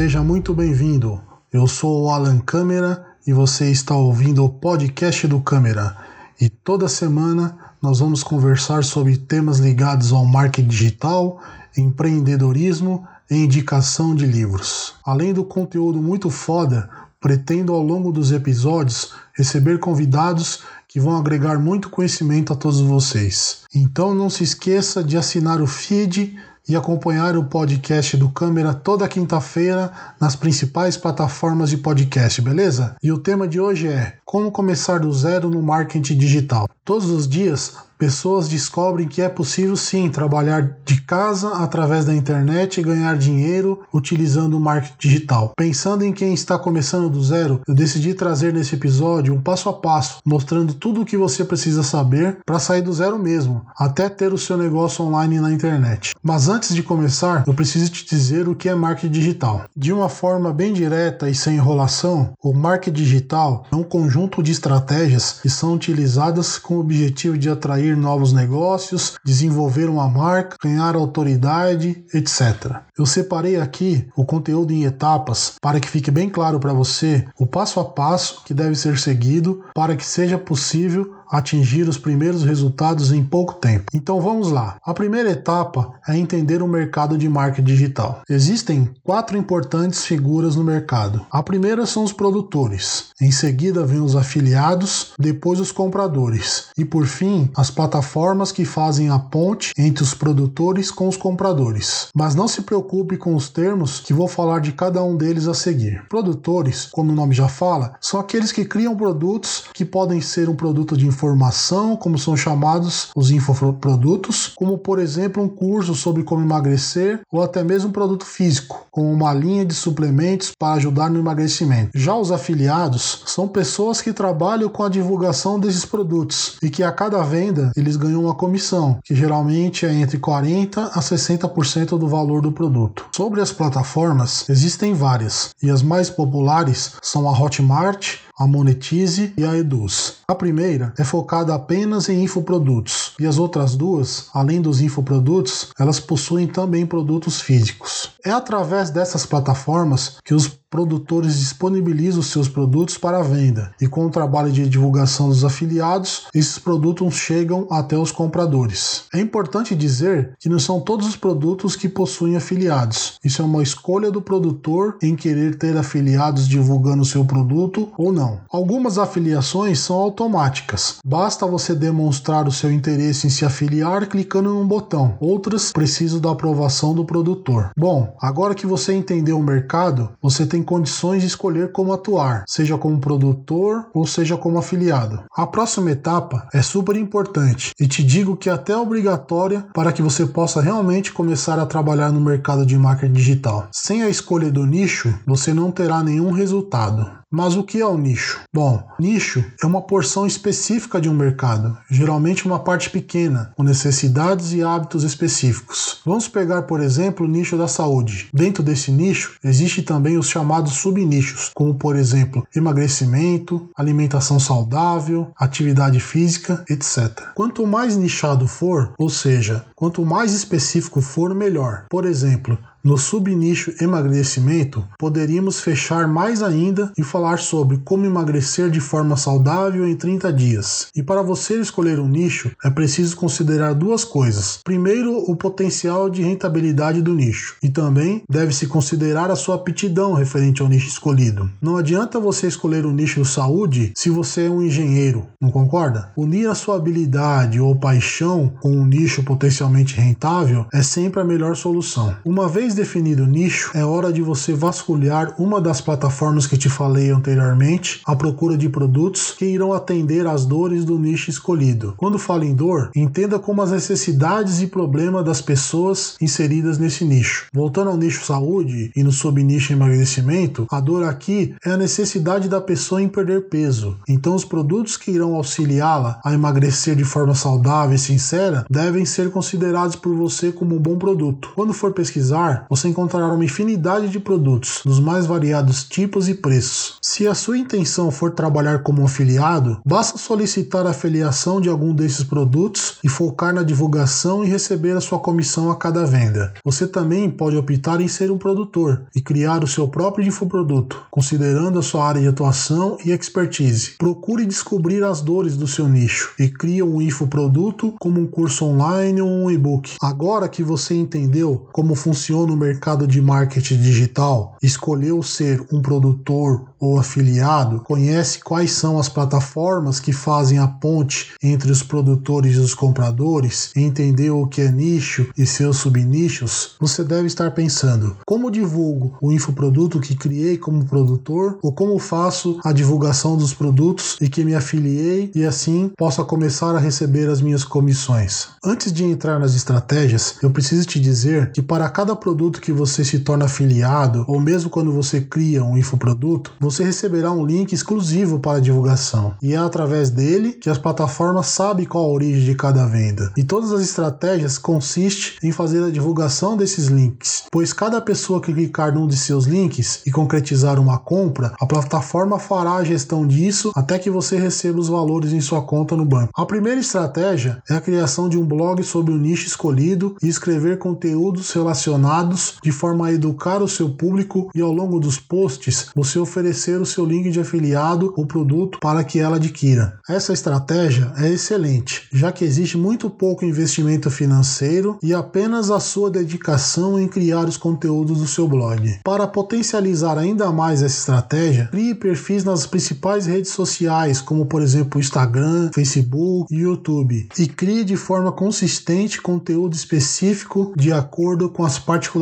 Seja muito bem-vindo. Eu sou o Alan Câmara e você está ouvindo o podcast do Câmara. E toda semana nós vamos conversar sobre temas ligados ao marketing digital, empreendedorismo e indicação de livros. Além do conteúdo muito foda, pretendo ao longo dos episódios receber convidados que vão agregar muito conhecimento a todos vocês. Então não se esqueça de assinar o feed e acompanhar o podcast do Câmera toda quinta-feira nas principais plataformas de podcast, beleza? E o tema de hoje é Como começar do zero no marketing digital. Todos os dias pessoas descobrem que é possível sim trabalhar de casa através da internet e ganhar dinheiro utilizando o marketing digital. Pensando em quem está começando do zero, eu decidi trazer nesse episódio um passo a passo, mostrando tudo o que você precisa saber para sair do zero mesmo, até ter o seu negócio online na internet. Mas antes de começar, eu preciso te dizer o que é marketing digital. De uma forma bem direta e sem enrolação, o marketing digital é um conjunto de estratégias que são utilizadas com o objetivo de atrair novos negócios, desenvolver uma marca, ganhar autoridade, etc. Eu separei aqui o conteúdo em etapas para que fique bem claro para você o passo a passo que deve ser seguido para que seja possível atingir os primeiros resultados em pouco tempo. Então vamos lá. A primeira etapa é entender o mercado de marketing digital. Existem quatro importantes figuras no mercado. A primeira são os produtores, em seguida vem os afiliados, depois os compradores e por fim as plataformas que fazem a ponte entre os produtores com os compradores. Mas não se preocupe com os termos que vou falar de cada um deles a seguir. Produtores, como o nome já fala, são aqueles que criam produtos que podem ser um produto de informação, como são chamados os infoprodutos, como por exemplo um curso sobre como emagrecer ou até mesmo um produto físico, como uma linha de suplementos para ajudar no emagrecimento. Já os afiliados são pessoas que trabalham com a divulgação desses produtos e que a cada venda eles ganham uma comissão, que geralmente é entre 40 a 60% do valor do produto. Sobre as plataformas, existem várias, e as mais populares são a Hotmart, a Monetize e a Eduz. A primeira é focada apenas em infoprodutos e as outras duas, além dos infoprodutos, elas possuem também produtos físicos. É através dessas plataformas que os produtores disponibilizam seus produtos para venda e com o trabalho de divulgação dos afiliados, esses produtos chegam até os compradores. É importante dizer que não são todos os produtos que possuem afiliados. Isso é uma escolha do produtor em querer ter afiliados divulgando seu produto ou não. Algumas afiliações são automáticas. Basta você demonstrar o seu interesse em se afiliar clicando num botão. Outras precisam da aprovação do produtor. Bom, agora que você entendeu o mercado, você tem condições de escolher como atuar, seja como produtor ou seja como afiliado. A próxima etapa é super importante e te digo que é até obrigatória para que você possa realmente começar a trabalhar no mercado de marketing digital. Sem a escolha do nicho, você não terá nenhum resultado. Mas o que é o nicho? Bom, nicho é uma porção específica de um mercado, geralmente uma parte pequena, com necessidades e hábitos específicos. Vamos pegar, por exemplo, o nicho da saúde. Dentro desse nicho, existe também os chamados subnichos, como por exemplo, emagrecimento, alimentação saudável, atividade física, etc. Quanto mais nichado for, ou seja, quanto mais específico for, melhor. Por exemplo, no subnicho emagrecimento, poderíamos fechar mais ainda e falar sobre como emagrecer de forma saudável em 30 dias. E para você escolher um nicho, é preciso considerar duas coisas. Primeiro, o potencial de rentabilidade do nicho, e também deve-se considerar a sua aptidão referente ao nicho escolhido. Não adianta você escolher o um nicho saúde se você é um engenheiro, não concorda? Unir a sua habilidade ou paixão com um nicho potencialmente rentável é sempre a melhor solução. Uma vez vez definido o nicho, é hora de você vasculhar uma das plataformas que te falei anteriormente à procura de produtos que irão atender às dores do nicho escolhido. Quando falo em dor, entenda como as necessidades e problemas das pessoas inseridas nesse nicho. Voltando ao nicho saúde e no subnicho emagrecimento, a dor aqui é a necessidade da pessoa em perder peso. Então, os produtos que irão auxiliá-la a emagrecer de forma saudável e sincera devem ser considerados por você como um bom produto. Quando for pesquisar, você encontrará uma infinidade de produtos, dos mais variados tipos e preços. Se a sua intenção for trabalhar como afiliado, basta solicitar a afiliação de algum desses produtos e focar na divulgação e receber a sua comissão a cada venda. Você também pode optar em ser um produtor e criar o seu próprio infoproduto, considerando a sua área de atuação e expertise. Procure descobrir as dores do seu nicho e crie um infoproduto como um curso online ou um e-book. Agora que você entendeu como funciona o mercado de marketing digital, escolheu ser um produtor ou afiliado, conhece quais são as plataformas que fazem a ponte entre os produtores e os compradores, entendeu o que é nicho e seus subnichos, você deve estar pensando: como divulgo o infoproduto que criei como produtor ou como faço a divulgação dos produtos e que me afiliei e assim possa começar a receber as minhas comissões. Antes de entrar nas estratégias, eu preciso te dizer que para cada produto que você se torna afiliado ou mesmo quando você cria um infoproduto, você receberá um link exclusivo para divulgação e é através dele que as plataformas sabem qual a origem de cada venda. E todas as estratégias consistem em fazer a divulgação desses links, pois cada pessoa que clicar num de seus links e concretizar uma compra, a plataforma fará a gestão disso até que você receba os valores em sua conta no banco. A primeira estratégia é a criação de um blog sobre o nicho escolhido e escrever conteúdos relacionados de forma a educar o seu público e ao longo dos posts você oferecer o seu link de afiliado ou produto para que ela adquira. Essa estratégia é excelente, já que existe muito pouco investimento financeiro e apenas a sua dedicação em criar os conteúdos do seu blog. Para potencializar ainda mais essa estratégia, crie perfis nas principais redes sociais, como por exemplo Instagram, Facebook e YouTube, e crie de forma consistente conteúdo específico de acordo com as particularidades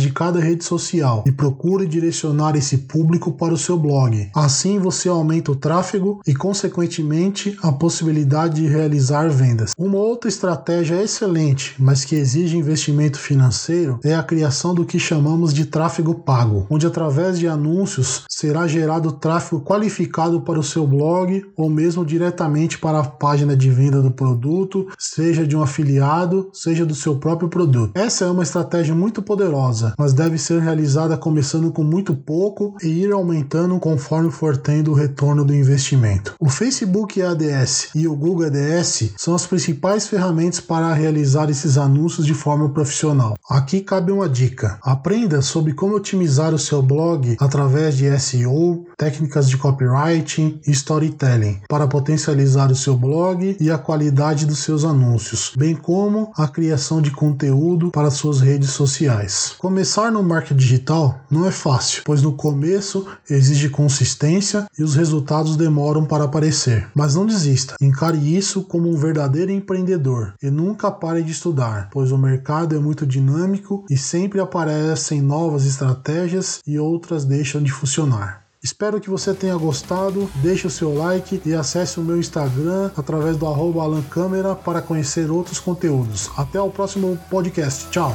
de cada rede social e procure direcionar esse público para o seu blog. Assim você aumenta o tráfego e, consequentemente, a possibilidade de realizar vendas. Uma outra estratégia excelente, mas que exige investimento financeiro, é a criação do que chamamos de tráfego pago, onde através de anúncios será gerado tráfego qualificado para o seu blog ou mesmo diretamente para a página de venda do produto, seja de um afiliado, seja do seu próprio produto. Essa é uma estratégia muito poderosa, mas deve ser realizada começando com muito pouco e ir aumentando conforme for tendo o retorno do investimento. O Facebook ADS e o Google ADS são as principais ferramentas para realizar esses anúncios de forma profissional. Aqui cabe uma dica: aprenda sobre como otimizar o seu blog através de SEO, técnicas de copywriting e storytelling para potencializar o seu blog e a qualidade dos seus anúncios, bem como a criação de conteúdo para suas redes sociais. Começar no marketing digital não é fácil, pois no começo exige consistência e os resultados demoram para aparecer. Mas não desista, encare isso como um verdadeiro empreendedor e nunca pare de estudar, pois o mercado é muito dinâmico e sempre aparecem novas estratégias e outras deixam de funcionar. Espero que você tenha gostado, deixe o seu like e acesse o meu Instagram através do arroba Alan Câmera para conhecer outros conteúdos. Até o próximo podcast. Tchau!